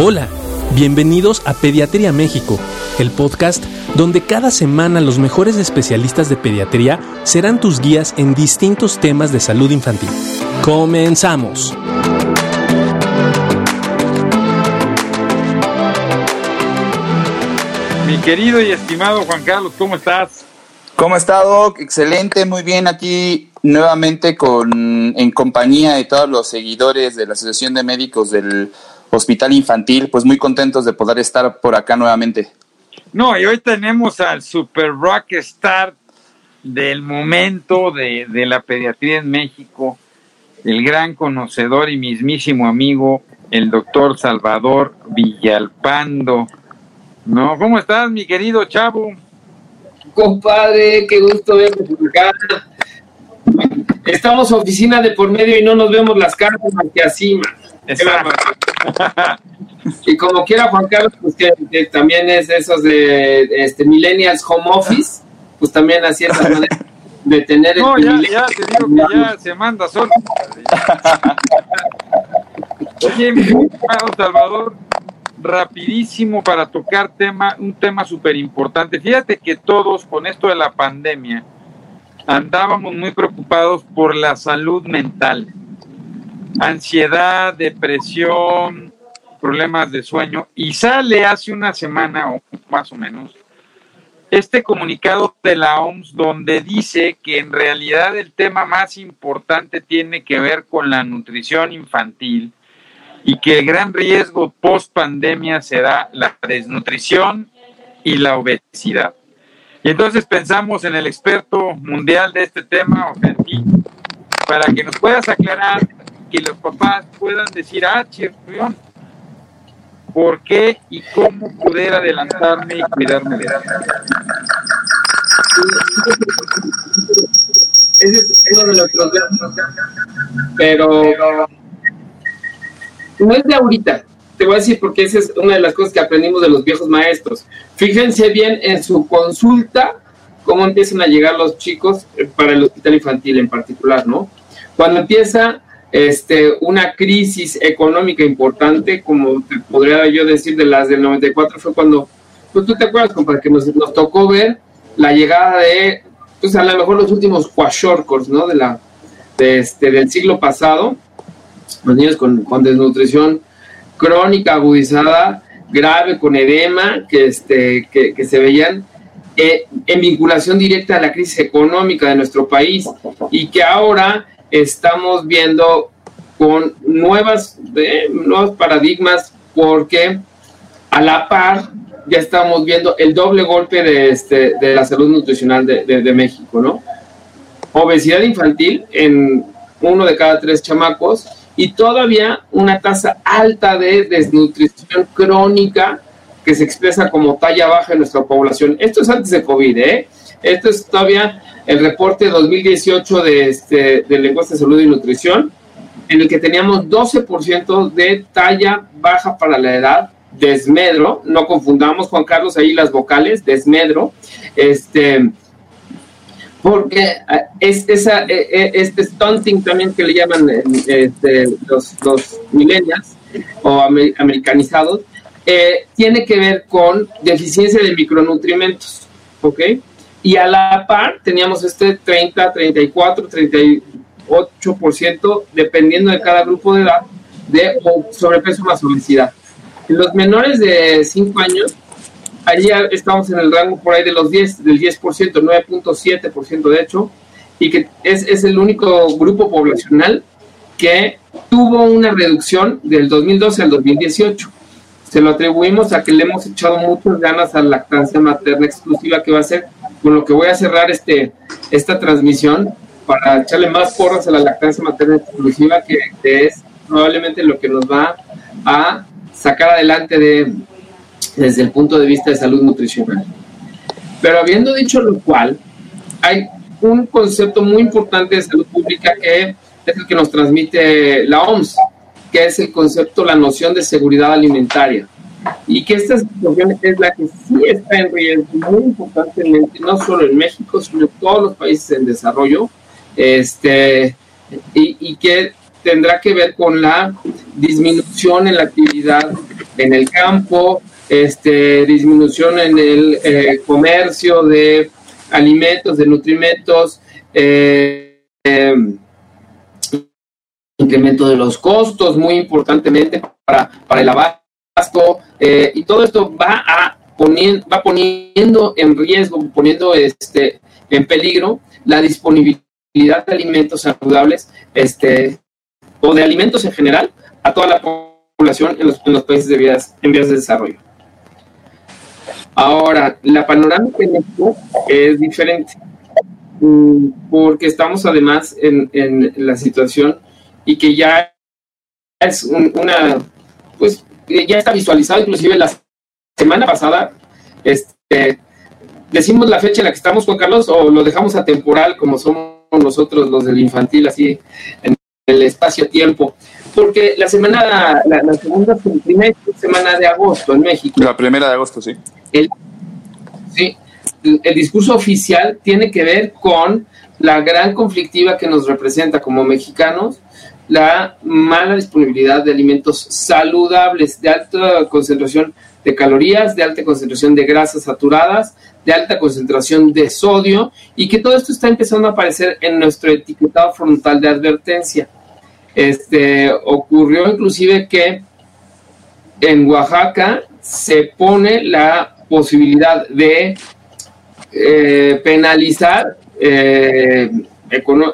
Hola, bienvenidos a Pediatría México, el podcast donde cada semana los mejores especialistas de pediatría serán tus guías en distintos temas de salud infantil. Comenzamos. Mi querido y estimado Juan Carlos, ¿cómo estás? ¿Cómo está, Doc? Excelente, muy bien aquí nuevamente con en compañía de todos los seguidores de la Asociación de Médicos del Hospital Infantil, pues muy contentos de poder estar por acá nuevamente. No, y hoy tenemos al super rock star del momento de, de la pediatría en México, el gran conocedor y mismísimo amigo, el doctor Salvador Villalpando. No, ¿cómo estás, mi querido chavo? Compadre, qué gusto verme por acá. Estamos oficina de por medio y no nos vemos las caras más que así, man. Y como quiera Juan Carlos, pues que, que también es esos de este Millennials Home Office, pues también así es la manera de tener No, el ya, privilegio. ya te digo que ya se manda solo. Oye, mi Salvador, rapidísimo para tocar tema, un tema súper importante. Fíjate que todos con esto de la pandemia andábamos muy preocupados por la salud mental. Ansiedad, depresión, problemas de sueño. Y sale hace una semana o más o menos este comunicado de la OMS donde dice que en realidad el tema más importante tiene que ver con la nutrición infantil y que el gran riesgo post pandemia será la desnutrición y la obesidad. Y entonces pensamos en el experto mundial de este tema, para que nos puedas aclarar que los papás puedan decir, ah, chirrión, ¿por qué y cómo poder adelantarme y cuidarme de? Ese es uno de nuestros grandes, pero no es de ahorita. Te voy a decir porque esa es una de las cosas que aprendimos de los viejos maestros. Fíjense bien en su consulta cómo empiezan a llegar los chicos eh, para el hospital infantil en particular, ¿no? Cuando empieza este, una crisis económica importante, como te podría yo decir de las del 94, fue cuando, pues tú te acuerdas, compadre, que nos, tocó ver la llegada de, pues a lo mejor los últimos kwashorkors, ¿no? De la, de este, del siglo pasado, los niños con, con desnutrición crónica agudizada, grave, con edema, que, este, que, que se veían eh, en vinculación directa a la crisis económica de nuestro país y que ahora estamos viendo con nuevas, eh, nuevos paradigmas porque a la par ya estamos viendo el doble golpe de, este, de la salud nutricional de, de, de México, ¿no? Obesidad infantil en uno de cada tres chamacos y todavía una tasa alta de desnutrición crónica que se expresa como talla baja en nuestra población. Esto es antes de COVID, ¿eh? Esto es todavía el reporte 2018 de, este, de la de salud y nutrición, en el que teníamos 12% de talla baja para la edad, desmedro, no confundamos, Juan Carlos, ahí las vocales, desmedro, este, porque es esa, este stunting también que le llaman este, los, los millennials o amer, americanizados, eh, tiene que ver con deficiencia de micronutrientes, ¿ok? Y a la par teníamos este 30, 34, 38%, dependiendo de cada grupo de edad, de sobrepeso más obesidad. En los menores de 5 años, allí estamos en el rango por ahí de los 10, del 10%, 9.7% de hecho, y que es, es el único grupo poblacional que tuvo una reducción del 2012 al 2018 se lo atribuimos a que le hemos echado muchas ganas a la lactancia materna exclusiva que va a ser con lo que voy a cerrar este esta transmisión para echarle más porras a la lactancia materna exclusiva que, es probablemente lo que nos va a sacar adelante de desde el punto de vista de salud nutricional. Pero habiendo dicho lo cual, hay un concepto muy importante de salud pública que es el que nos transmite la OMS, que es el concepto, la noción de seguridad alimentaria. Y que esta situación es la que sí está en riesgo muy importantemente, no solo en México, sino en todos los países en desarrollo, este, y, que tendrá que ver con la disminución en la actividad en el campo, este, disminución en el eh, comercio de alimentos, de nutrimentos, eh, em, incremento de los costos muy importantemente para, para el eh, y todo esto va a poniendo, va poniendo en riesgo, poniendo este en peligro la disponibilidad de alimentos saludables este o de alimentos en general a toda la población en los, en los países de vías, en vías de desarrollo. Ahora, la panorámica en México es diferente mm, porque estamos además en, en la situación y que ya es una, pues ya está visualizado, inclusive la semana pasada, este, decimos la fecha en la que estamos, Juan Carlos, o lo dejamos atemporal como somos nosotros los del infantil, así en el espacio-tiempo, porque la semana, la, segunda, primera semana de agosto en México. La primera de agosto, sí. El, sí, el discurso oficial tiene que ver con la gran conflictiva que nos representa como mexicanos la mala disponibilidad de alimentos saludables de alta concentración de calorías, de alta concentración de grasas saturadas, de alta concentración de sodio y que todo esto está empezando a aparecer en nuestro etiquetado frontal de advertencia. Este ocurrió inclusive que en Oaxaca se pone la posibilidad de eh, penalizar eh,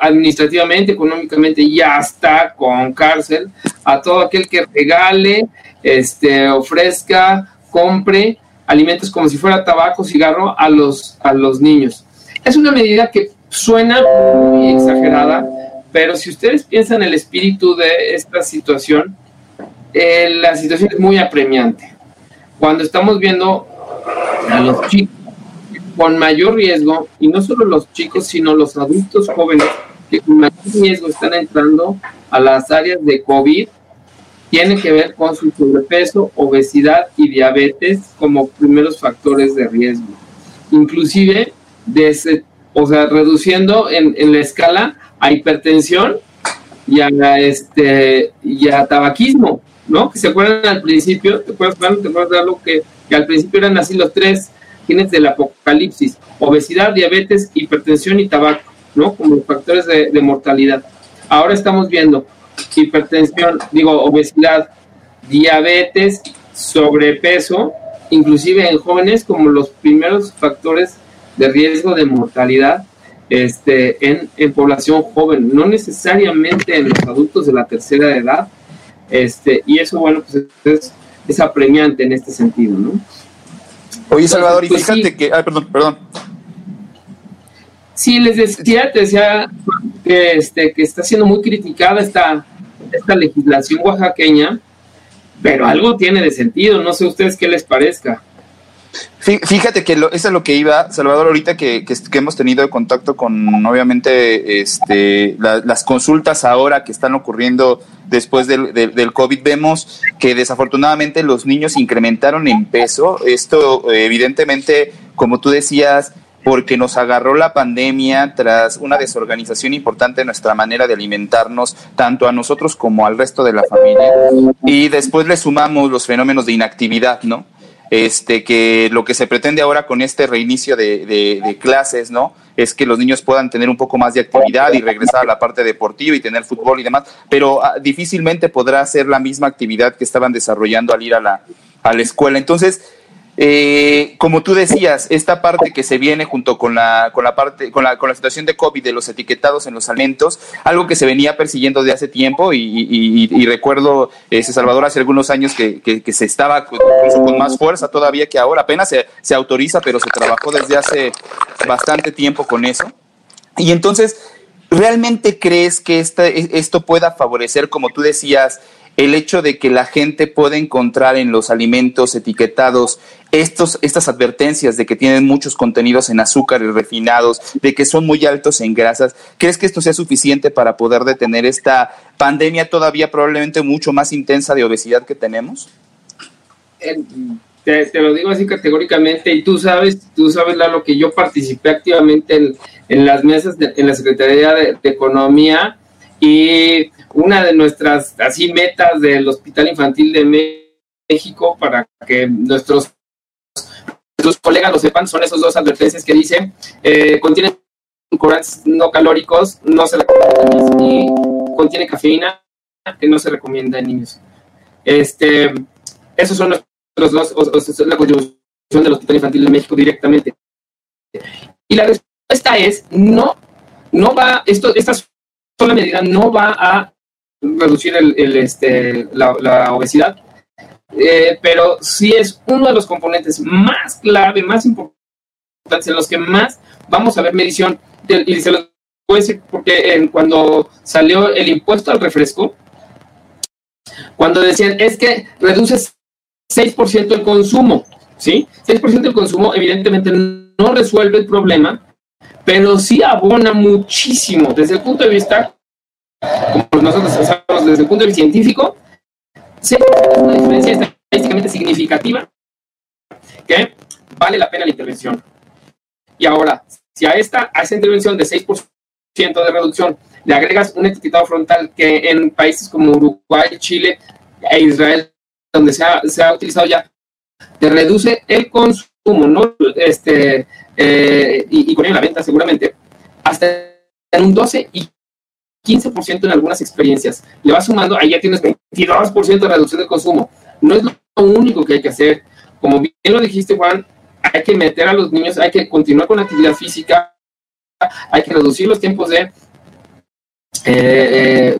administrativamente, económicamente y hasta con cárcel a todo aquel que regale, este, ofrezca, compre alimentos como si fuera tabaco, cigarro a los, a los niños. Es una medida que suena muy exagerada, pero si ustedes piensan el espíritu de esta situación, eh, la situación es muy apremiante. Cuando estamos viendo a los chicos con mayor riesgo, y no solo los chicos, sino los adultos jóvenes que con mayor riesgo están entrando a las áreas de COVID, tiene que ver con su sobrepeso, obesidad y diabetes como primeros factores de riesgo. Inclusive, desde, o sea, reduciendo en, la escala a hipertensión y a, este, y a tabaquismo, ¿no? Que se acuerdan al principio, ¿te acuerdas, ¿Te acuerdas lo que, que al principio eran así los tres tienes del apocalipsis, obesidad, diabetes, hipertensión y tabaco, ¿no? Como factores de, mortalidad. Ahora estamos viendo hipertensión, digo, obesidad, diabetes, sobrepeso, inclusive en jóvenes como los primeros factores de riesgo de mortalidad este, en, población joven, no necesariamente en los adultos de la tercera edad, este, y eso, bueno, pues es, es apremiante en este sentido, ¿no? Oye, Salvador, y pues fíjate que. Ay, perdón, perdón. Sí, les decía, te decía que, este, que está siendo muy criticada esta, esta legislación oaxaqueña, pero algo tiene de sentido, no sé ustedes qué les parezca. Fíjate que eso es lo que iba, Salvador, ahorita que, que, hemos tenido contacto con, obviamente, este, las consultas ahora que están ocurriendo después del, del, COVID, vemos que desafortunadamente los niños incrementaron en peso. Esto, evidentemente, como tú decías, porque nos agarró la pandemia tras una desorganización importante en nuestra manera de alimentarnos, tanto a nosotros como al resto de la familia. Y después le sumamos los fenómenos de inactividad, ¿no? Este, que lo que se pretende ahora con este reinicio de, clases, ¿no? Es que los niños puedan tener un poco más de actividad y regresar a la parte deportiva y tener fútbol y demás, pero ah, difícilmente podrá ser la misma actividad que estaban desarrollando al ir a la, a la escuela. Entonces, eh, como tú decías, esta parte que se viene junto con la, con la parte, con la, con la situación de COVID de los etiquetados en los alimentos, algo que se venía persiguiendo de hace tiempo y, recuerdo, ese Salvador, hace algunos años que, que, se estaba con, más fuerza todavía que ahora, apenas se, se autoriza, pero se trabajó desde hace bastante tiempo con eso. Y entonces, ¿realmente crees que esta, esto pueda favorecer, como tú decías, el hecho de que la gente pueda encontrar en los alimentos etiquetados estos, estas advertencias de que tienen muchos contenidos en azúcares refinados, de que son muy altos en grasas, ¿crees que esto sea suficiente para poder detener esta pandemia todavía probablemente mucho más intensa de obesidad que tenemos? Te, lo digo así categóricamente y tú sabes, tú sabes lo que yo participé activamente en, las mesas de, en la Secretaría de Economía Y una de nuestras así metas del Hospital Infantil de México para que nuestros, nuestros colegas lo sepan son esos dos advertencias que dicen eh, corantes no calóricos, no se recomienda y contiene cafeína que no se recomienda en niños. Este, esos son los, dos, o, la contribución del Hospital Infantil de México directamente. Y la respuesta es no, no va, esto, esta sola medida no va a reducir el, este, la, obesidad, eh, pero sí es uno de los componentes más clave, más importantes, en los que más vamos a ver medición. Y se los voy a decir porque en, cuando salió el impuesto al refresco, cuando decían es que reduce 6% el consumo, ¿sí? 6% del consumo evidentemente no resuelve el problema, pero sí abona muchísimo desde el punto de vista, como nosotros pensamos desde el punto de vista científico, sí, es una diferencia estadísticamente significativa que vale la pena la intervención. Y ahora, si a esta, a esa intervención de 6% de reducción le agregas un etiquetado frontal que en países como Uruguay, Chile e Israel, donde se ha, se ha utilizado ya, te reduce el consumo, ¿no? Este, eh, y, con ello la venta seguramente, hasta en un 12 y 15% en algunas experiencias. Le vas sumando, ahí ya tienes 22% de reducción del consumo. No es lo único que hay que hacer. Como bien lo dijiste, Juan, hay que meter a los niños, hay que continuar con la actividad física, hay que reducir los tiempos de eh,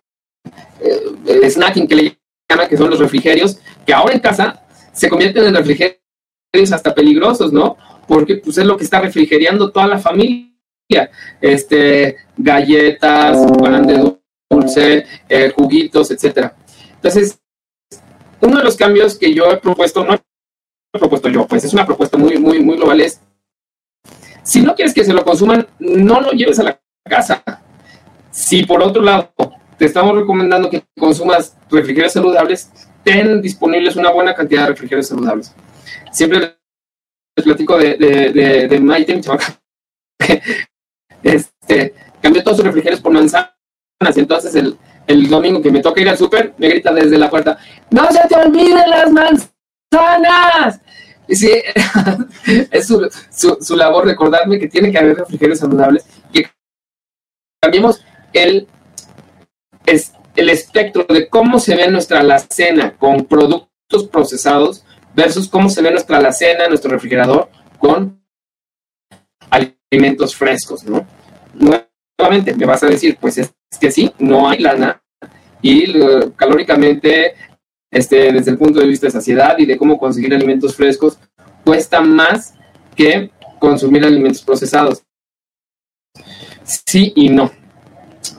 eh, snacking que le llaman, que son los refrigerios, que ahora en casa se convierten en refrigerios hasta peligrosos, ¿no? Porque pues es lo que está refrigerando toda la familia. Este, galletas, pan de dulce, eh, juguitos, etcétera. Entonces, uno de los cambios que yo he propuesto, no he propuesto yo, pues es una propuesta muy, muy, muy global, es si no quieres que se lo consuman, no lo lleves a la casa. Si por otro lado te estamos recomendando que consumas refrigerios saludables, ten disponibles una buena cantidad de refrigerios saludables. Siempre les platico de, de, de, Maite, mi este, cambió todos sus refrigerios por manzanas. Entonces, el, el domingo que me toca ir al súper, me grita desde la puerta: ¡No se te olviden las manzanas! Y sí, es su, su, su, labor recordarme que tiene que haber refrigerios saludables y que cambiemos el, es, el espectro de cómo se ve nuestra alacena con productos procesados versus cómo se ve nuestra alacena, nuestro refrigerador con alimentos frescos, ¿no? Nuevamente me vas a decir, pues es, que sí, no hay lana y calóricamente, este, desde el punto de vista de saciedad y de cómo conseguir alimentos frescos, cuesta más que consumir alimentos procesados. Sí y no.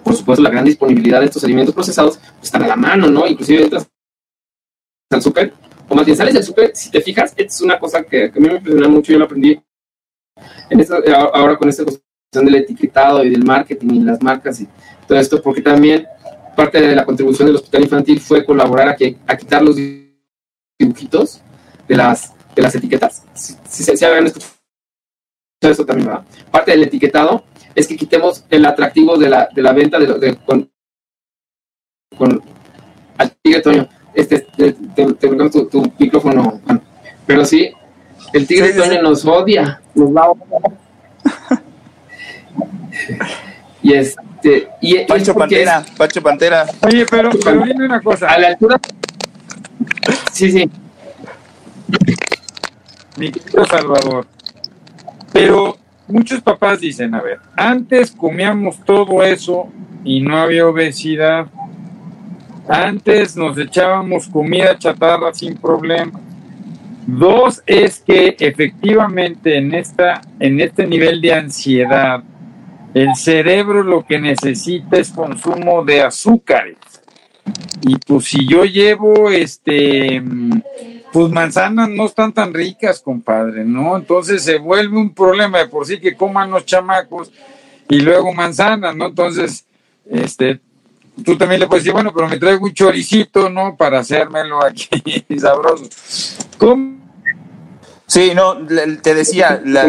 Por supuesto, la gran disponibilidad de estos alimentos procesados pues, están a la mano, ¿no? Inclusive entras al súper, o más bien sales del súper, si te fijas, es una cosa que, a mí me impresiona mucho, yo lo aprendí esto, ahora con esta cuestión del etiquetado y del marketing y las marcas y todo esto, porque también parte de la contribución del hospital infantil fue colaborar a, que, a quitar los dibujitos de las, de las etiquetas. Si, se, si hagan esto, eso también. Parte del etiquetado es que quitemos el atractivo de la, de la venta de, de con, con al tigre Toño. Este, te, te, tu, tu, micrófono, pero sí, el tigre Toño nos odia, nos va a y este, y Pancho Pantera, es, Pancho Pantera. Oye, pero, pero dime una cosa. A la altura. Sí, sí. Mi querido Salvador. Pero muchos papás dicen, a ver, antes comíamos todo eso y no había obesidad. Antes nos echábamos comida chatarra sin problema. Dos es que efectivamente en esta en este nivel de ansiedad el cerebro lo que necesita es consumo de azúcares. Y pues si yo llevo este pues manzanas no están tan ricas, compadre, ¿no? Entonces se vuelve un problema de por sí que coman los chamacos y luego manzanas, ¿no? Entonces, este, tú también le puedes decir, bueno, pero me traigo un choricito, ¿no? Para hacérmelo aquí sabroso. ¿Cómo? Sí, no, te decía, la,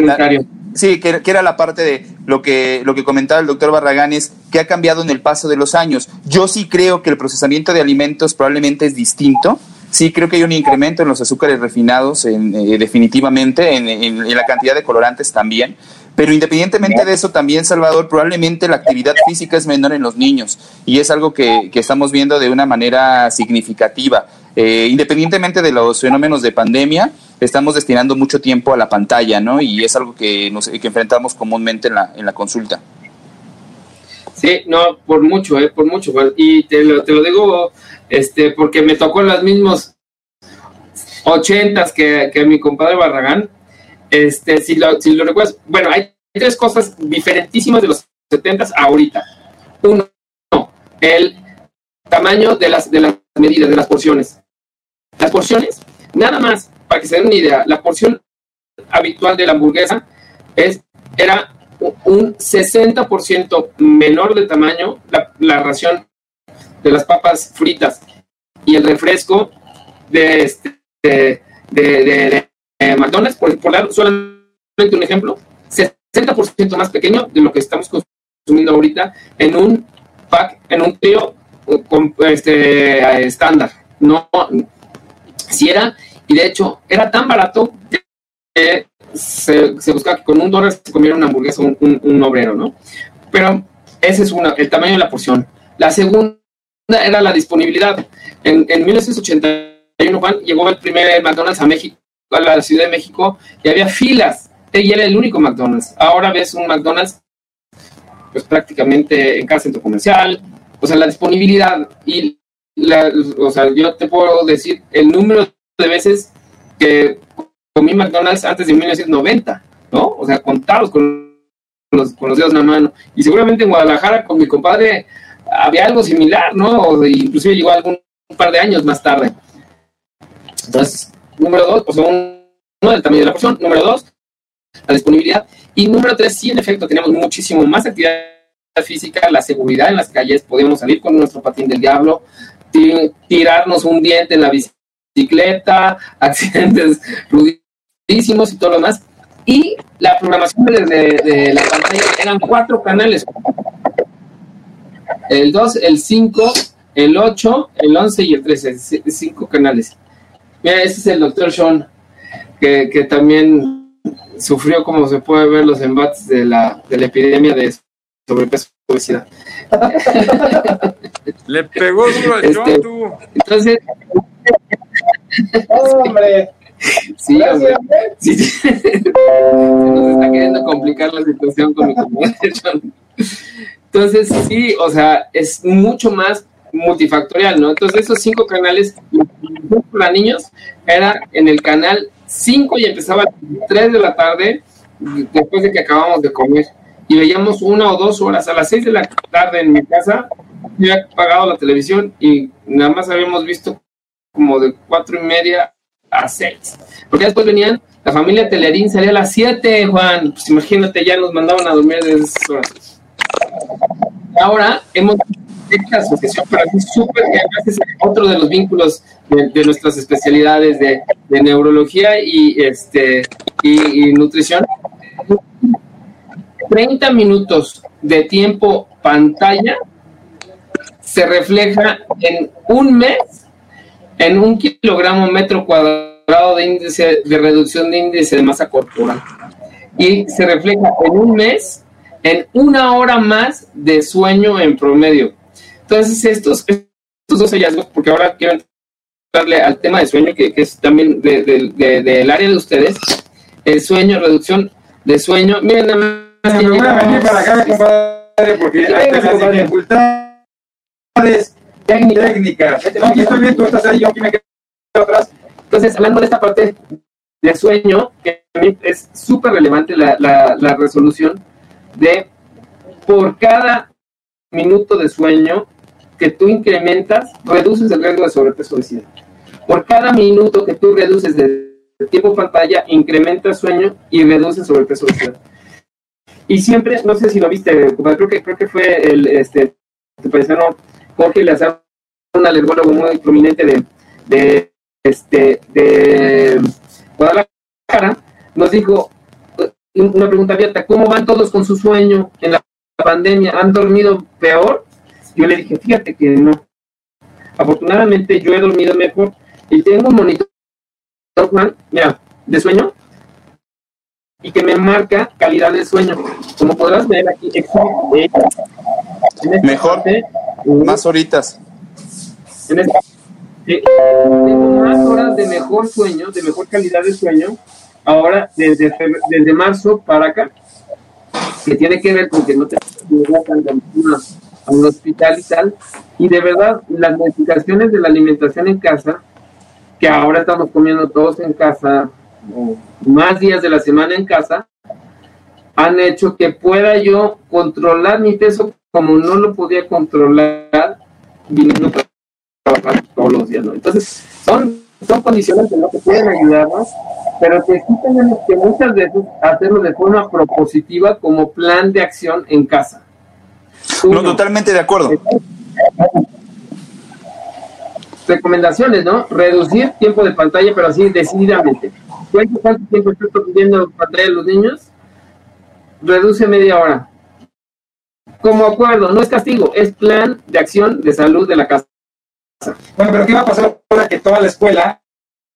Sí, que, era la parte de lo que, lo que comentaba el doctor Barragán, es que ha cambiado en el paso de los años. Yo sí creo que el procesamiento de alimentos probablemente es distinto. Sí, creo que hay un incremento en los azúcares refinados, en, eh, definitivamente, en, la cantidad de colorantes también. Pero independientemente de eso, también, Salvador, probablemente la actividad física es menor en los niños y es algo que, que estamos viendo de una manera significativa. Eh, independientemente de los fenómenos de pandemia, estamos destinando mucho tiempo a la pantalla, ¿no? Y es algo que, nos, que enfrentamos comúnmente en la, en la consulta. Sí, no, por mucho, ¿eh? Por mucho. Y te lo, te lo digo este, porque me tocó en los mismos ochentas que, que mi compadre Barragán. Este, si lo, si lo recuerdas, bueno, hay tres cosas diferentísimas de los setentas ahorita. Uno, el tamaño de las, de las medidas, de las porciones. Las porciones, nada más para que se den una idea, la porción habitual de la hamburguesa es, era un 60% menor de tamaño la, ración de las papas fritas y el refresco de, este, de, McDonald's, por, dar solamente un ejemplo, 60% más pequeño de lo que estamos consumiendo ahorita en un pack, en un trío este, estándar. No, si era y de hecho, era tan barato que se, buscaba que con un dólar se comiera una hamburguesa un, un, obrero, ¿no? Pero ese es una, el tamaño de la porción. La segunda era la disponibilidad. En, en 1981, Juan, llegó el primer McDonald's a México, a la Ciudad de México, y había filas. Y era el único McDonald's. Ahora ves un McDonald's, pues prácticamente en cada centro comercial. O sea, la disponibilidad y la, o sea, yo te puedo decir el número de veces que comí McDonald's antes de 1990, ¿no? O sea, contados con los, con los dedos en la mano. Y seguramente en Guadalajara con mi compadre había algo similar, ¿no? O inclusive llegó algún un par de años más tarde. Entonces, número dos, o sea, uno del tamaño de la porción. Número dos, la disponibilidad. Y número tres, sí, en efecto, tenemos muchísimo más actividad física, la seguridad en las calles, podemos salir con nuestro patín del diablo, tirarnos un diente en la bicicleta accidentes rudísimos y todo lo demás. Y la programación de, la pantalla eran cuatro canales. El 2, el 5, el 8, el 11 y el 13. Cinco canales. Mira, ese es el doctor Sean, que, que también sufrió, como se puede ver, los embates de la, de la epidemia de sobrepeso y obesidad. Le pegó duro al este, tú. Entonces, ¡Hombre! Sí, hombre. Sí, Se nos está queriendo complicar la situación con mi Entonces, sí, o sea, es mucho más multifactorial, ¿no? Entonces, esos cinco canales para niños era en el canal 5 y empezaba a las 3 de la tarde, después de que acabamos de comer. Y veíamos una o dos horas. A las 6 de la tarde en mi casa, había apagado la televisión y nada más habíamos visto como de cuatro y media a seis. Porque después venían, la familia Telerín salía a las siete, Juan. Pues imagínate, ya nos mandaban a dormir desde esas horas. Ahora hemos esta asociación para mí súper que es otro de los vínculos de, nuestras especialidades de, neurología y este y, nutrición 30 minutos de tiempo pantalla se refleja en un mes en un kilogramo metro cuadrado de índice de reducción de índice de masa corporal. Y se refleja en un mes en una hora más de sueño en promedio. Entonces, estos, estos dos hallazgos, porque ahora quiero darle al tema de sueño, que, es también del área de ustedes, el sueño, reducción de sueño. Miren, Me voy a venir para acá, compadre, porque hay dificultades técnica. estoy bien, tú estás ahí, yo aquí me quedo atrás. Entonces, hablando de esta parte de sueño, que es súper relevante la, la, resolución de por cada minuto de sueño que tú incrementas, reduces el riesgo de sobrepeso obesidad. Por cada minuto que tú reduces de tiempo pantalla, incrementas sueño y reduces sobrepeso obesidad. Y siempre, no sé si lo viste, creo que, creo que fue el, este, tu paisano Jorge Lazar, un alergólogo muy prominente de, de, este, de Guadalajara, nos dijo, una pregunta abierta, ¿cómo van todos con su sueño en la pandemia? ¿Han dormido peor? Yo le dije, fíjate que no. Afortunadamente yo he dormido mejor y tengo un monitor, Juan, mira, de sueño y que me marca calidad de sueño. Como podrás ver aquí, eh, mejor, más horitas. En este, eh, tengo más horas de mejor sueño, de mejor calidad de sueño, ahora desde, desde marzo para acá, que tiene que ver con que no te a un hospital y tal, y de verdad las modificaciones de la alimentación en casa, que ahora estamos comiendo todos en casa, más días de la semana en casa, han hecho que pueda yo controlar mi peso como no lo podía controlar viniendo a trabajar todos los días. ¿no? Entonces, son, son condiciones que no te pueden ayudarnos, pero que sí tenemos que muchas veces hacerlo de forma propositiva como plan de acción en casa. no, totalmente de acuerdo. Recomendaciones, ¿no? Reducir tiempo de pantalla, pero así decididamente. ¿Cuánto tiempo estás viendo pantalla de los niños? Reduce media hora. Como acuerdo, no es castigo, es plan de acción de salud de la casa. Bueno, pero ¿qué va a pasar ahora que toda la escuela,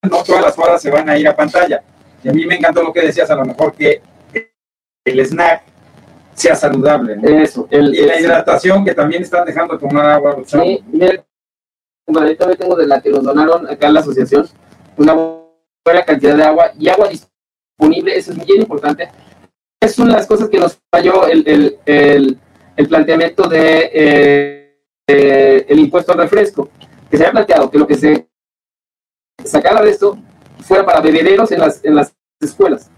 no todas las horas se van a ir a pantalla? Y a mí me encantó lo que decías, a lo mejor que el snack sea saludable. Eso. El, y la hidratación que también están dejando tomar agua. Sí, mira, también tengo de la que nos donaron acá en la asociación, una buena cantidad de agua y agua disponible, eso es bien importante. Es una de las cosas que nos falló el, el, el, el planteamiento de eh, el impuesto al refresco, que se había planteado que lo que se sacara de esto fuera para bebederos en las, en las escuelas,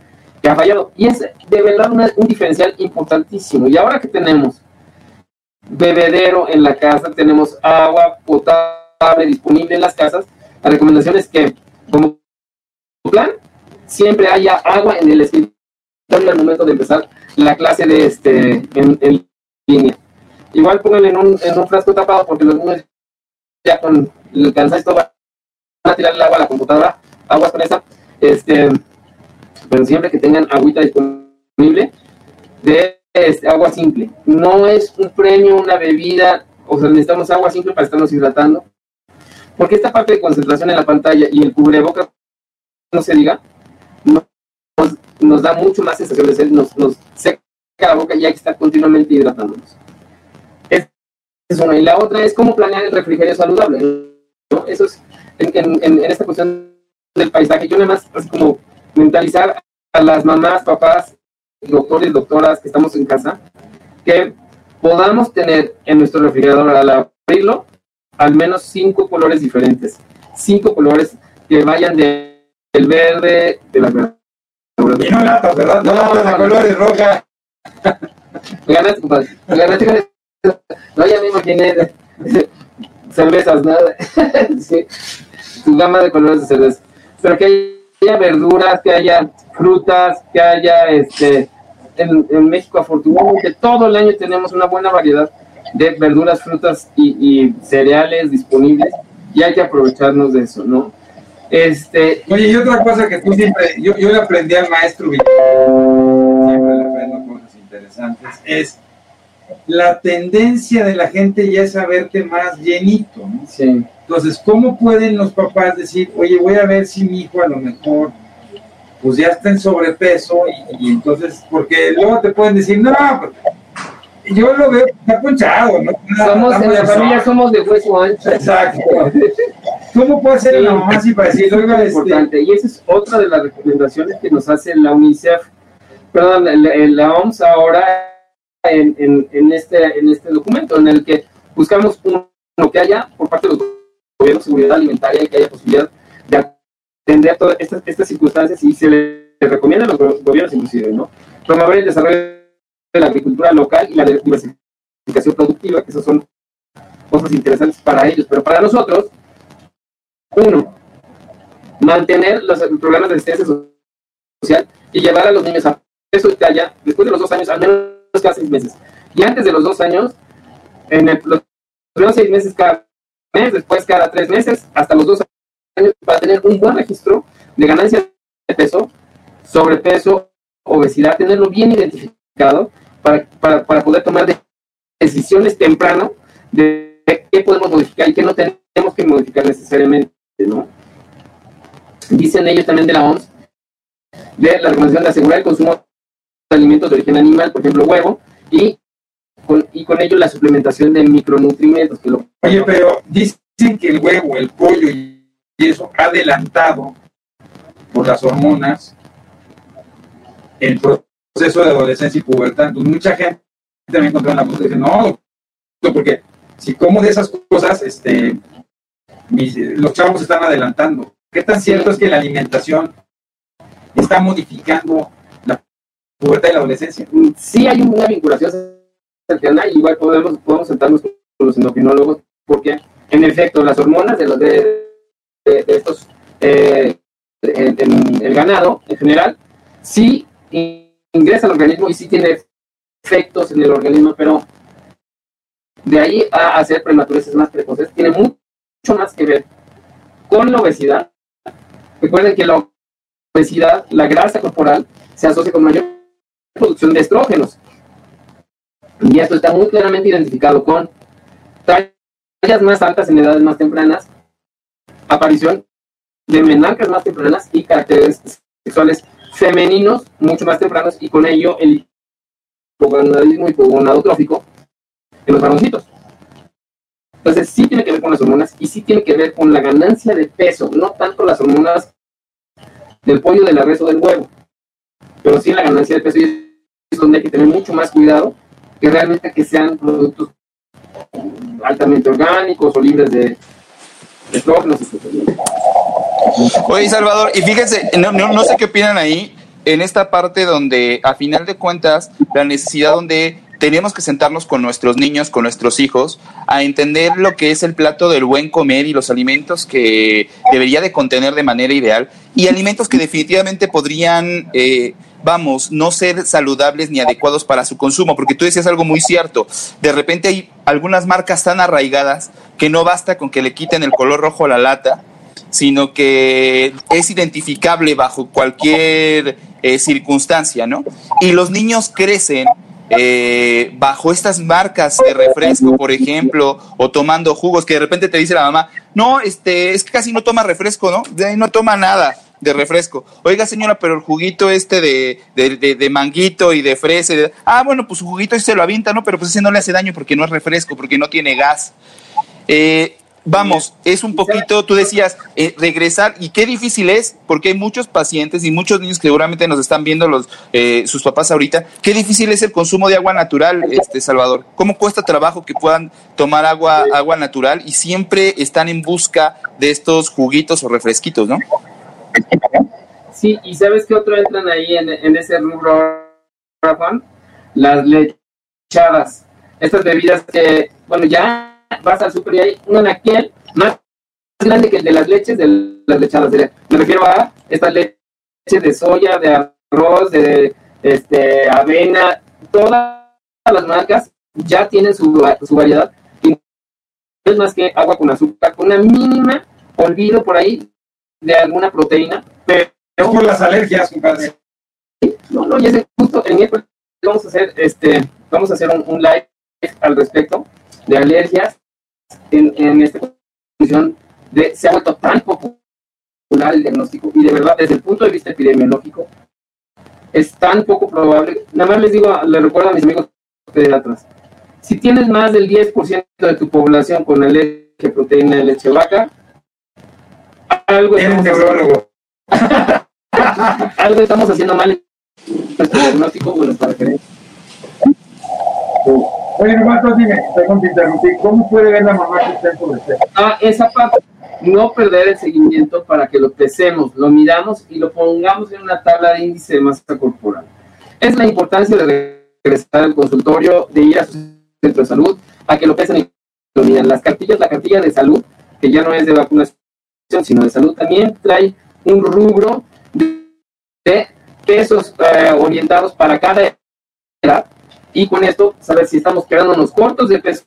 que ha fallado. Y es de verdad un diferencial importantísimo. Y ahora que tenemos bebedero en la casa, tenemos agua potable disponible en las casas, la recomendación es que como plan siempre haya agua en el escritorio al momento de empezar la clase de este en, línea. Igual pónganle en un, en un frasco tapado porque los niños ya con el cansancio van a tirar el agua a la computadora, agua con este, pero siempre que tengan agüita disponible de este, agua simple. No es un premio, una bebida, o sea, necesitamos agua simple para estarnos hidratando. Porque esta parte de concentración en la pantalla y el cubreboca no se diga, nos, da mucho más sensación de sed, nos, seca la boca y hay que estar continuamente hidratándonos. Es, es una. Y la otra es cómo planear el refrigerio saludable. Eso es en, esta cuestión del paisaje. Yo nada más, así como mentalizar a las mamás, papás, doctores, doctoras que estamos en casa, que podamos tener en nuestro refrigerador al abrirlo al menos cinco colores diferentes. Cinco colores que vayan de el verde de verduras. Y no latas, ¿verdad? No, no, de colores roja. Ganaste, compadre. Ganaste, No, ya me imaginé cervezas, ¿no? sí. Tu gama de colores de cerveza. Pero que haya verduras, que haya frutas, que haya este. En, en México, afortunadamente, todo el año tenemos una buena variedad de verduras, frutas y, y cereales disponibles y hay que aprovecharnos de eso, ¿no? Este, Oye, y otra cosa que tú siempre, yo, yo le aprendí al maestro siempre le aprendo cosas interesantes, es la tendencia de la gente ya es a verte más llenito, ¿no? Sí. Entonces, ¿cómo pueden los papás decir, oye, voy a ver si mi hijo a lo mejor pues ya está en sobrepeso y, y entonces, porque luego te pueden decir, no, pues, yo lo veo, está ponchado, ¿no? Somos, en la familia somos de hueso ancho. Exacto. ¿Cómo puede ser sí, la mamá así para decir, oiga, es importante? Y esa es otra de las recomendaciones que nos hace la UNICEF, perdón, la, la OMS ahora en, en, en, este, en este documento, en el que buscamos uno que haya por parte de los gobiernos seguridad alimentaria y que haya posibilidad de atender todas estas, estas circunstancias y se le recomienda a los gobiernos inclusive, ¿no? Promover el desarrollo de la agricultura local y la diversificación productiva, que esas son cosas interesantes para ellos, pero para nosotros, uno, mantener los programas de asistencia social y llevar a los niños a eso y talla después de los dos años, al menos cada seis meses. Y antes de los dos años, en el, los primeros seis meses cada mes, después cada tres meses, hasta los dos años, para tener un buen registro de ganancia de peso, sobrepeso obesidad, tenerlo bien identificado para, para, para poder tomar decisiones temprano de qué podemos modificar y qué no tenemos que modificar necesariamente, ¿no? Dicen ellos también de la OMS, de la recomendación de asegurar el consumo de alimentos de origen animal, por ejemplo, huevo, y con, y con ello la suplementación de micronutrientes. Que lo... Oye, pero dicen que el huevo, el pollo y eso adelantado por las hormonas el proceso de adolescencia y pubertad. Entonces, mucha gente me encontró en la foto y dice, no, porque si como de esas cosas, este, los chavos están adelantando. ¿Qué tan cierto es que la alimentación está modificando la pubertad y la adolescencia? Sí hay una vinculación cercana, igual podemos, podemos sentarnos con los endocrinólogos, porque en efecto las hormonas de los de, estos eh, en, el ganado en general sí ingresa al organismo y sí tiene efectos en el organismo, pero de ahí a hacer prematureces más precoces tiene mucho más que ver con la obesidad. Recuerden que la obesidad, la grasa corporal, se asocia con mayor producción de estrógenos. Y esto está muy claramente identificado con tallas más altas en edades más tempranas, aparición de menarcas más tempranas y caracteres sexuales femeninos mucho más tempranos y con ello el hipogonadismo hipogonadotrófico en los varoncitos. Entonces sí tiene que ver con las hormonas y sí tiene que ver con la ganancia de peso, no tanto las hormonas del pollo, de la o del huevo, pero sí la ganancia de peso y es donde hay que tener mucho más cuidado que realmente que sean productos altamente orgánicos o libres de, de Oye, Salvador, y fíjense, no, no, sé qué opinan ahí, en esta parte donde a final de cuentas la necesidad donde tenemos que sentarnos con nuestros niños, con nuestros hijos, a entender lo que es el plato del buen comer y los alimentos que debería de contener de manera ideal y alimentos que definitivamente podrían, eh, vamos, no ser saludables ni adecuados para su consumo, porque tú decías algo muy cierto, de repente hay algunas marcas tan arraigadas que no basta con que le quiten el color rojo a la lata, sino que es identificable bajo cualquier eh, circunstancia, ¿no? Y los niños crecen eh, bajo estas marcas de refresco, por ejemplo, o tomando jugos, que de repente te dice la mamá, no, este, es que casi no toma refresco, ¿no? De no toma nada de refresco. Oiga, señora, pero el juguito este de, de, de, manguito y de fresa, ah, bueno, pues su juguito se lo avienta, ¿no? Pero pues ese no le hace daño porque no es refresco, porque no tiene gas. Eh, vamos, es un poquito, tú decías, eh, regresar, y qué difícil es, porque hay muchos pacientes y muchos niños que seguramente nos están viendo los, eh, sus papás ahorita, qué difícil es el consumo de agua natural, este Salvador. ¿Cómo cuesta trabajo que puedan tomar agua, agua natural y siempre están en busca de estos juguitos o refresquitos, ¿no? Sí, y ¿sabes qué otro entran ahí en, ese rubro, Juan? Las lechadas. Estas bebidas que, bueno, ya vas al super y hay un anaquel más grande que el de las leches de las lechadas. Me refiero a estas leches de soya, de arroz, de este, avena, todas las marcas ya tienen su, su variedad. Y no es más que agua con azúcar, con una mínima olvido por ahí de alguna proteína. Pero, por las alergias, compadre. No, no, y es justo el miércoles vamos a hacer este, vamos a hacer un, un live al respecto de alergias en, esta condición de, se ha vuelto tan popular el diagnóstico y de verdad desde el punto de vista epidemiológico es tan poco probable. Nada más les digo, le recuerdo a mis amigos pediatras, si tienes más del 10% de tu población con alergia proteína de leche vaca, algo estamos, haciendo, algo estamos haciendo mal en nuestro diagnóstico bueno, para que Oye, interrumpir, ¿cómo puede ver la mamá que Ah, esa parte, no perder el seguimiento para que lo pesemos, lo miramos y lo pongamos en una tabla de índice de masa corporal. Es la importancia de regresar al consultorio, de ir a su centro de salud, a que lo pesen y lo midan. Las cartillas, la cartilla de salud, que ya no es de vacunación, sino de salud, también trae un rubro de pesos eh, orientados para cada edad y con esto saber si estamos quedándonos cortos de peso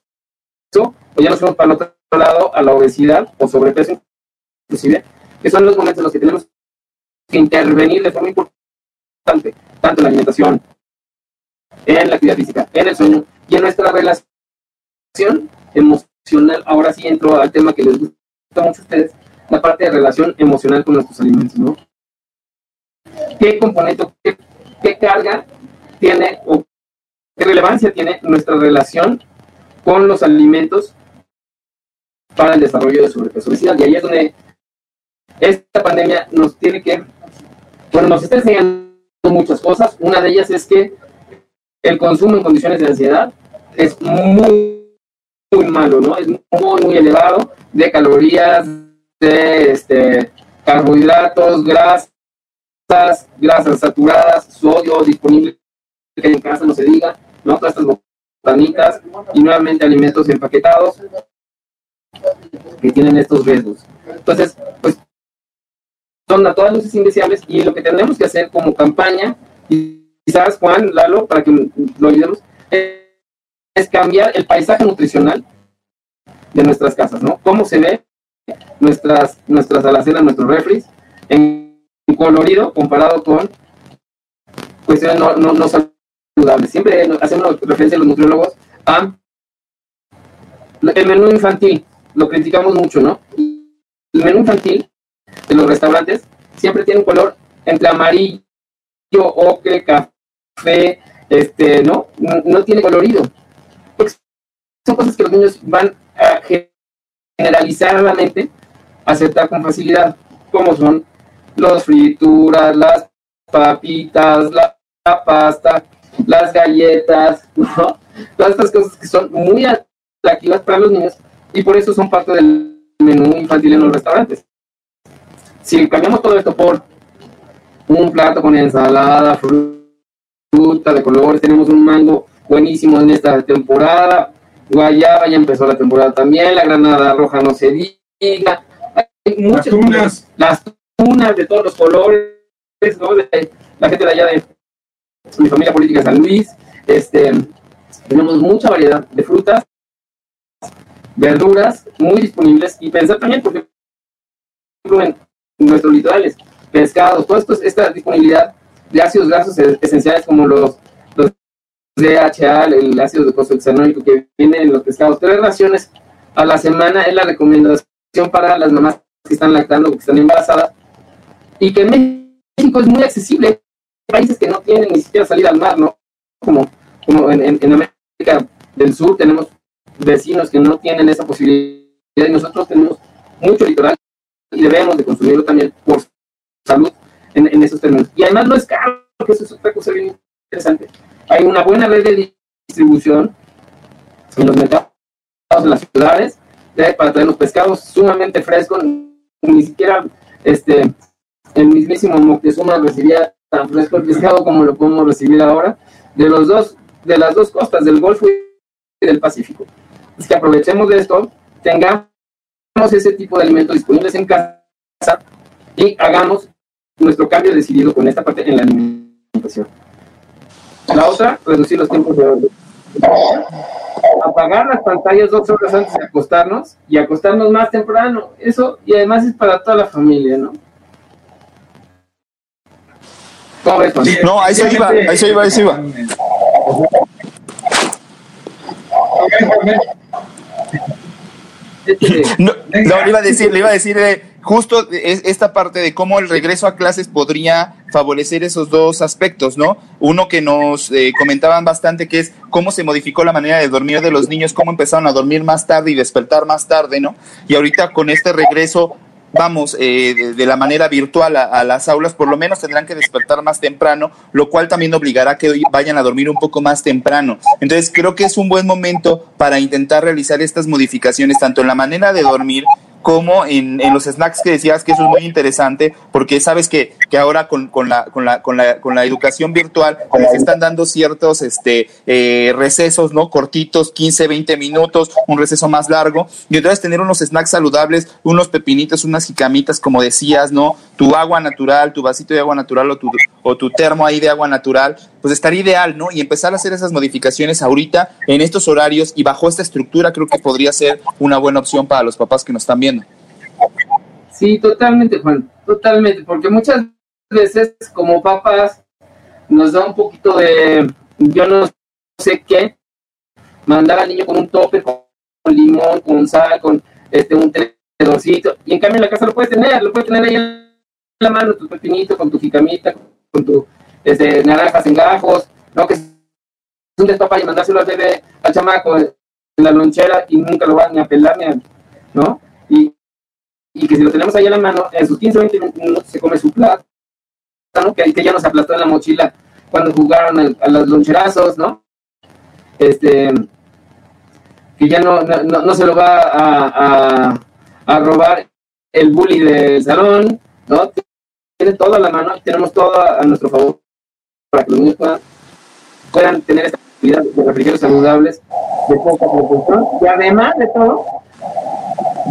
o ya nos vamos para el otro lado a la obesidad o sobrepeso inclusive, que son los momentos en los que tenemos que intervenir de forma importante tanto en la alimentación, en la actividad física, en el sueño y en nuestra relación emocional. Ahora sí entro al tema que les gusta mucho a ustedes, la parte de relación emocional con nuestros alimentos, ¿no? ¿Qué componente, qué, qué carga tiene qué relevancia tiene nuestra relación con los alimentos para el desarrollo de sobrepeso obesidad? Y ahí es donde esta pandemia nos tiene que, bueno, nos está enseñando muchas cosas. Una de ellas es que el consumo en condiciones de ansiedad es muy, malo, ¿no? Es muy, muy elevado de calorías, de este, carbohidratos, grasas, grasas saturadas, sodio disponible que en casa no se diga, ¿no? Todas estas botanitas y nuevamente alimentos empaquetados que tienen estos riesgos. Entonces, pues son a todas luces indeseables y lo que tenemos que hacer como campaña, y quizás Juan, Lalo, para que lo olvidemos, es cambiar el paisaje nutricional de nuestras casas, ¿no? Cómo se ve nuestras, nuestras alacenas, nuestros refris, en colorido comparado con cuestiones no, no, no saludables. Siempre hacemos referencia a los nutriólogos a el menú infantil, lo criticamos mucho, ¿no? El menú infantil de los restaurantes siempre tiene un color entre amarillo, ocre, café, este, ¿no? No, tiene colorido. son cosas que los niños van a generalizadamente aceptar con facilidad, como son los frituras, las papitas, la, pasta, las galletas, ¿no? Todas estas cosas que son muy atractivas para los niños y por eso son parte del menú infantil en los restaurantes. Si cambiamos todo esto por un plato con ensalada, fruta de colores, tenemos un mango buenísimo en esta temporada, guayaba ya empezó la temporada también, la granada roja no se diga, hay muchas las tunas, las tunas de todos los colores, la gente de allá de mi familia política San Luis, este, tenemos mucha variedad de frutas, verduras muy disponibles y pensar también porque en nuestros litorales, pescados, esto, esta disponibilidad de ácidos grasos esenciales como los, los DHA, el ácido hexanóico que viene en los pescados, tres raciones a la semana es la recomendación para las mamás que están lactando, que están embarazadas, y que en México es muy accesible. Países que no tienen ni siquiera salida al mar, ¿no? Como, como en, en América del Sur tenemos vecinos que no tienen esa posibilidad y nosotros tenemos mucho litoral y debemos de consumirlo también por salud en, esos términos. Y además no es caro, que eso es otra cosa bien interesante. Hay una buena red de distribución en los mercados en las ciudades para traer los pescados sumamente frescos, ni siquiera este el mismísimo Moctezuma recibía tan fresco el pescado como lo podemos recibir ahora de los dos de las dos costas del Golfo y del Pacífico. Es que aprovechemos de esto, tengamos ese tipo de alimentos disponibles en casa y hagamos nuestro cambio decidido con esta parte en la alimentación. La otra, reducir los tiempos de orden. Apagar las pantallas dos horas antes de acostarnos y acostarnos más temprano. Eso, y además es para toda la familia, ¿no? No, ahí se iba, ahí se iba, ahí iba. No, le iba a decir, le iba a decir eh, justo esta parte de cómo el regreso a clases podría favorecer esos dos aspectos, ¿no? Uno que nos eh, comentaban bastante que es cómo se modificó la manera de dormir de los niños, cómo empezaron a dormir más tarde y despertar más tarde, ¿no? Y ahorita con este regreso vamos eh, de, la manera virtual a, las aulas, por lo menos tendrán que despertar más temprano, lo cual también obligará a que vayan a dormir un poco más temprano. Entonces creo que es un buen momento para intentar realizar estas modificaciones, tanto en la manera de dormir como en, los snacks que decías, que eso es muy interesante, porque sabes que, que ahora con, con, la, con, la, con, la, con la educación virtual se están dando ciertos este, eh, recesos, ¿no? Cortitos, 15, 20 minutos, un receso más largo, y entonces tener unos snacks saludables, unos pepinitos, unas jicamitas, como decías, ¿no? Tu agua natural, tu vasito de agua natural o tu, o tu termo ahí de agua natural, pues estaría ideal, ¿no? Y empezar a hacer esas modificaciones ahorita en estos horarios y bajo esta estructura creo que podría ser una buena opción para los papás que nos están viendo. Sí, totalmente, Juan, totalmente, porque muchas veces como papás nos da un poquito de, yo no sé qué, mandar al niño con un tope, con limón, con sal, con este un tenedorcito, y en cambio en la casa lo puedes tener, lo puedes tener ahí en la mano, tu pepinito, con tu jicamita, con tu este, naranjas en gajos, ¿no? Que es un destapa y mandárselo al bebé, al chamaco, en la lonchera y nunca lo van ni a pelar, ni a, ¿no? Y, que si lo tenemos ahí a la mano, en sus 15 o 20 minutos se come su plato, ¿no? Que, que ya nos aplastó en la mochila cuando jugaron a los loncherazos, ¿no? Este, que ya no, no, no se lo va a, a, robar el bully del salón, ¿no? Tiene todo a la mano, tenemos todo a, nuestro favor para que los niños puedan, puedan tener esta actividad de refrigerios saludables de poca proporción y además de todo,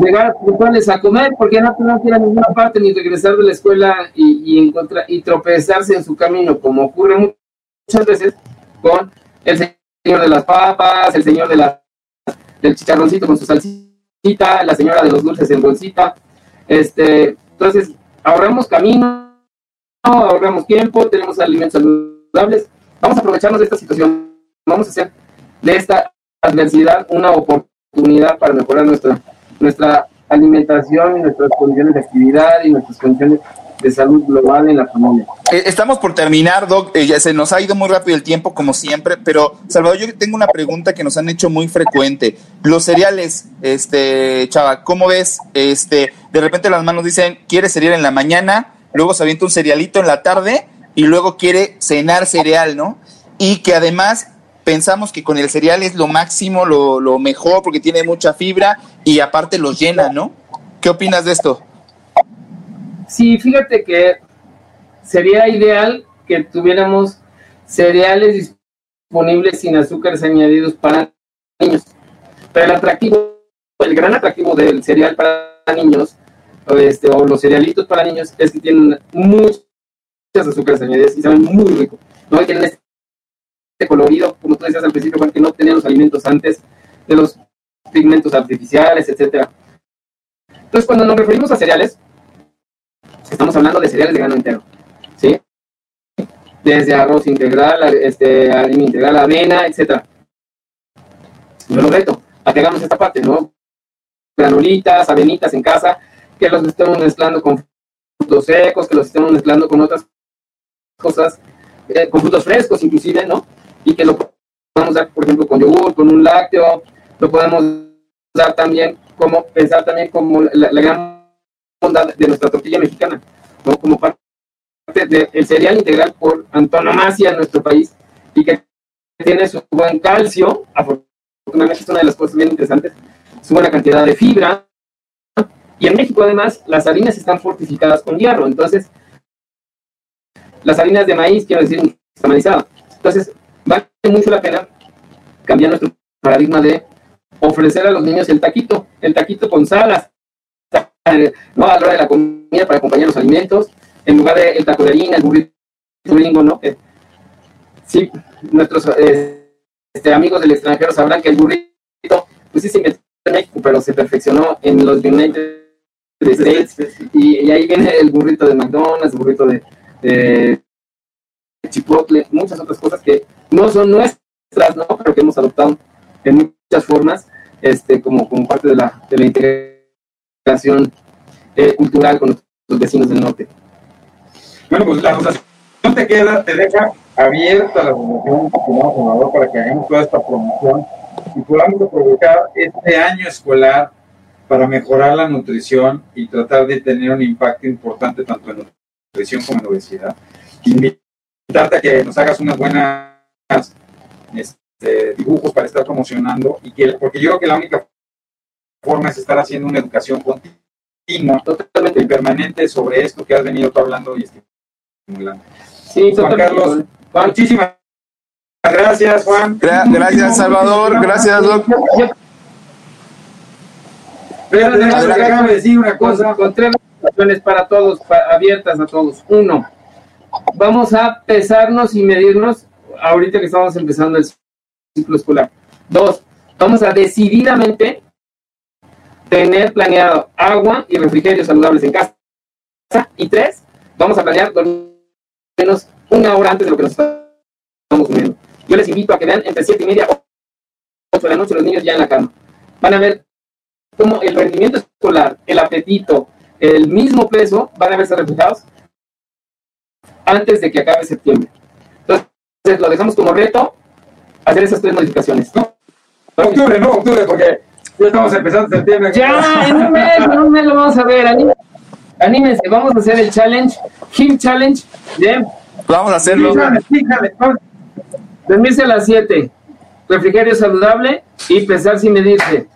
llegar a a comer porque no, no a ninguna parte ni regresar de la escuela y, y, encontrar, y tropezarse en su camino, como ocurre muchas veces con el señor de las papas, el señor de la, del chicharroncito con su salsita, la señora de los dulces en bolsita. Este, entonces, ahorramos camino, ahorramos tiempo, tenemos alimentos saludables. Vamos a aprovecharnos de esta situación, vamos a hacer de esta adversidad una oportunidad para mejorar nuestra nuestra alimentación y nuestras condiciones de actividad y nuestras condiciones de salud global en la familia. Eh, estamos por terminar, Doc. Eh, ya se nos ha ido muy rápido el tiempo, como siempre, pero Salvador, yo tengo una pregunta que nos han hecho muy frecuente. Los cereales, este, Chava, ¿cómo ves? Este, de repente las manos dicen, quiere cereal en la mañana, luego se avienta un cerealito en la tarde y luego quiere cenar cereal, ¿no? Y que además pensamos que con el cereal es lo máximo, lo, lo mejor, porque tiene mucha fibra y aparte los llena, ¿no? ¿Qué opinas de esto? Sí, fíjate que sería ideal que tuviéramos cereales disponibles sin azúcares añadidos para niños. Pero el atractivo, el gran atractivo del cereal para niños, este, o los cerealitos para niños, es que tienen muchas azúcares añadidas y saben muy rico. ¿no? Y tienen este colorido, como tú decías al principio, Juan, que no tenían los alimentos antes de los pigmentos artificiales, etcétera. Entonces, cuando nos referimos a cereales, estamos hablando de cereales de grano entero, ¿sí? Desde arroz integral, este, harina integral, avena, etcétera. Yo lo reto a que hagamos esta parte, ¿no? Granulitas, avenitas en casa, que los estemos mezclando con frutos secos, que los estemos mezclando con otras cosas, eh, con frutos frescos inclusive, ¿no? Y que lo podemos dar, por ejemplo, con yogur, con un lácteo, lo podemos dar también como, pensar también como la, gran bondad de nuestra tortilla mexicana, ¿no? como parte del cereal integral por antonomasia en nuestro país y que tiene su buen calcio, afortunadamente es una de las cosas bien interesantes, su buena cantidad de fibra, y en México además las harinas están fortificadas con hierro, entonces las harinas de maíz, quiero decir, están Entonces, mucho la pena cambiar nuestro paradigma de ofrecer a los niños el taquito, el taquito con salas, no a la hora de la comida para acompañar los alimentos, en lugar del el taco de harina, el burrito gringo, ¿no? sí, nuestros este, amigos del extranjero sabrán que el burrito, pues sí se inventó en México, pero se perfeccionó en los United States, y, ahí viene el burrito de McDonald's, el burrito de, de chipotle, muchas otras cosas que no son nuestras, ¿no? Pero que hemos adoptado en muchas formas, este, como, como parte de la, de la integración eh, cultural con nuestros vecinos del norte. Bueno, pues la asociación te queda, te deja abierta la asociación para que hagamos toda esta promoción y podamos aprovechar este año escolar para mejorar la nutrición y tratar de tener un impacto importante tanto en nutrición como en obesidad. Invitarte a que nos hagas unas buenas este, dibujos para estar promocionando, y que, porque yo creo que la única forma es estar haciendo una educación continua, totalmente y permanente sobre esto que has venido tú hablando y estimulando. Sí, Juan Carlos, muchísimas gracias, Juan. gracias, Salvador. Gracias, Doc. déjame decir una cosa, con tres para todos, abiertas a todos. Uno, vamos a pesarnos y medirnos ahorita que estamos empezando el ciclo escolar. Dos, vamos a decididamente tener planeado agua y refrigerios saludables en casa. Y tres, vamos a planear dormir menos una hora antes de lo que nos estamos comiendo. Yo les invito a que vean entre 7 y media, 8 de la noche, los niños ya en la cama. Van a ver cómo el rendimiento escolar, el apetito, el mismo peso van a verse reflejados antes de que acabe septiembre. Entonces, lo dejamos como reto hacer esas tres modificaciones. No, octubre, no, octubre, porque ya estamos empezando septiembre. Ya, en un mes, en un mes lo vamos a ver. Anímense, anímense vamos a hacer el challenge, Him Challenge. Bien. Vamos a hacerlo. Fíjale, fíjale, vamos. Dormirse a las 7. Refrigerio saludable y pesar sin medirse.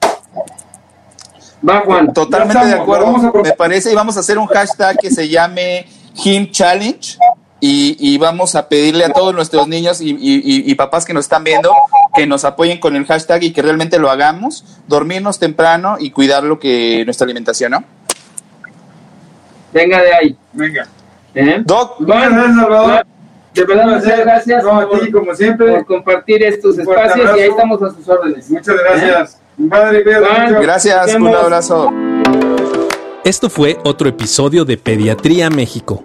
Va, Juan. Totalmente de acuerdo, me parece, y vamos a hacer un hashtag que se llame Him Challenge y, y vamos a pedirle a todos nuestros niños y, y- y- y papás que nos están viendo que nos apoyen con el hashtag y que realmente lo hagamos, dormirnos temprano y cuidar lo que nuestra alimentación, ¿no? Venga de ahí. Venga. ¿eh? Doc, gracias, Salvador. De verdad, muchas gracias No, a ti, por, como siempre. por compartir estos espacios y ahí estamos a sus órdenes. Muchas gracias. Padre, cuídate Juan, mucho. gracias, un abrazo. Esto fue otro episodio de Pediatría México.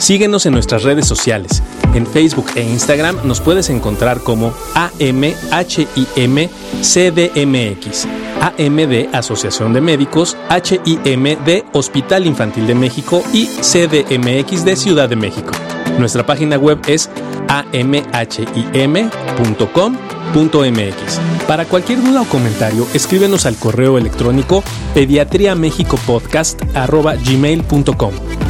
Síguenos en nuestras redes sociales. En Facebook e Instagram nos puedes encontrar como AMHIMCDMX, AM de Asociación de Médicos, HIM de Hospital Infantil de México y CDMX de Ciudad de México. Nuestra página web es amhim.com.mx. Para cualquier duda o comentario, escríbenos al correo electrónico pediatriamexicopodcast.gmail.com.